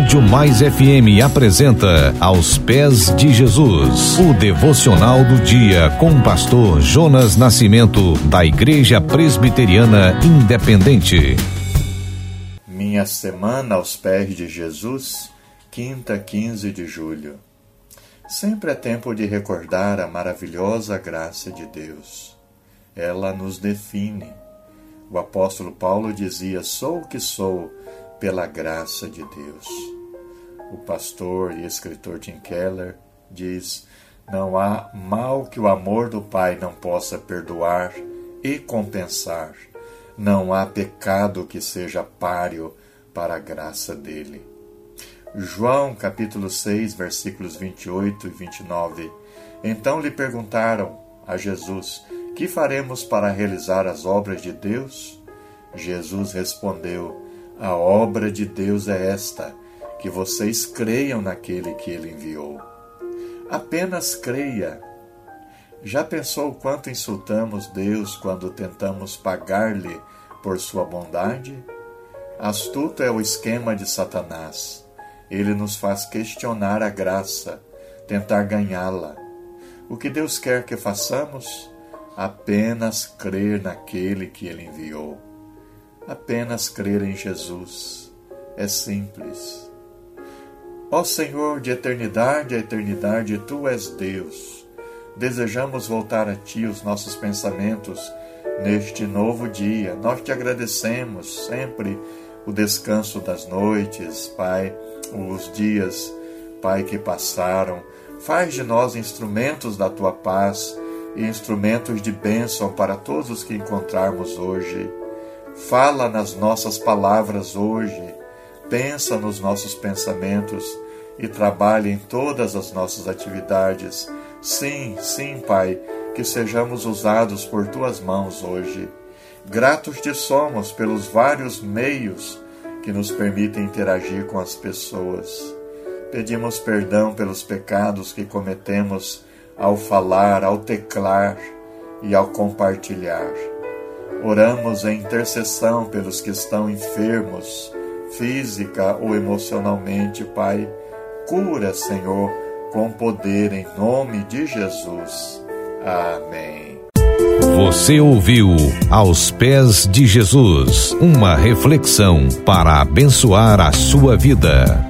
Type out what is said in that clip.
Rádio Mais FM apresenta Aos Pés de Jesus, o devocional do dia com o pastor Jonas Nascimento, da Igreja Presbiteriana Independente. Minha semana aos pés de Jesus, quinta, 15 de julho. Sempre é tempo de recordar a maravilhosa graça de Deus. Ela nos define. O apóstolo Paulo dizia: Sou o que sou pela graça de Deus. O pastor e escritor Tim Keller diz: Não há mal que o amor do Pai não possa perdoar e compensar. Não há pecado que seja páreo para a graça dele. João capítulo 6, versículos 28 e 29. Então lhe perguntaram a Jesus: Que faremos para realizar as obras de Deus? Jesus respondeu: a obra de Deus é esta: que vocês creiam naquele que ele enviou. Apenas creia. Já pensou o quanto insultamos Deus quando tentamos pagar-lhe por sua bondade? Astuto é o esquema de Satanás. Ele nos faz questionar a graça, tentar ganhá-la. O que Deus quer que façamos? Apenas crer naquele que ele enviou. Apenas crer em Jesus. É simples. Ó Senhor, de eternidade a eternidade, tu és Deus. Desejamos voltar a ti os nossos pensamentos neste novo dia. Nós te agradecemos sempre o descanso das noites, Pai, os dias, Pai, que passaram. Faz de nós instrumentos da tua paz e instrumentos de bênção para todos os que encontrarmos hoje. Fala nas nossas palavras hoje, pensa nos nossos pensamentos e trabalha em todas as nossas atividades. Sim, sim, Pai, que sejamos usados por tuas mãos hoje. Gratos te somos pelos vários meios que nos permitem interagir com as pessoas. Pedimos perdão pelos pecados que cometemos ao falar, ao teclar e ao compartilhar. Oramos em intercessão pelos que estão enfermos, física ou emocionalmente, Pai. Cura, Senhor, com poder em nome de Jesus. Amém. Você ouviu Aos Pés de Jesus uma reflexão para abençoar a sua vida.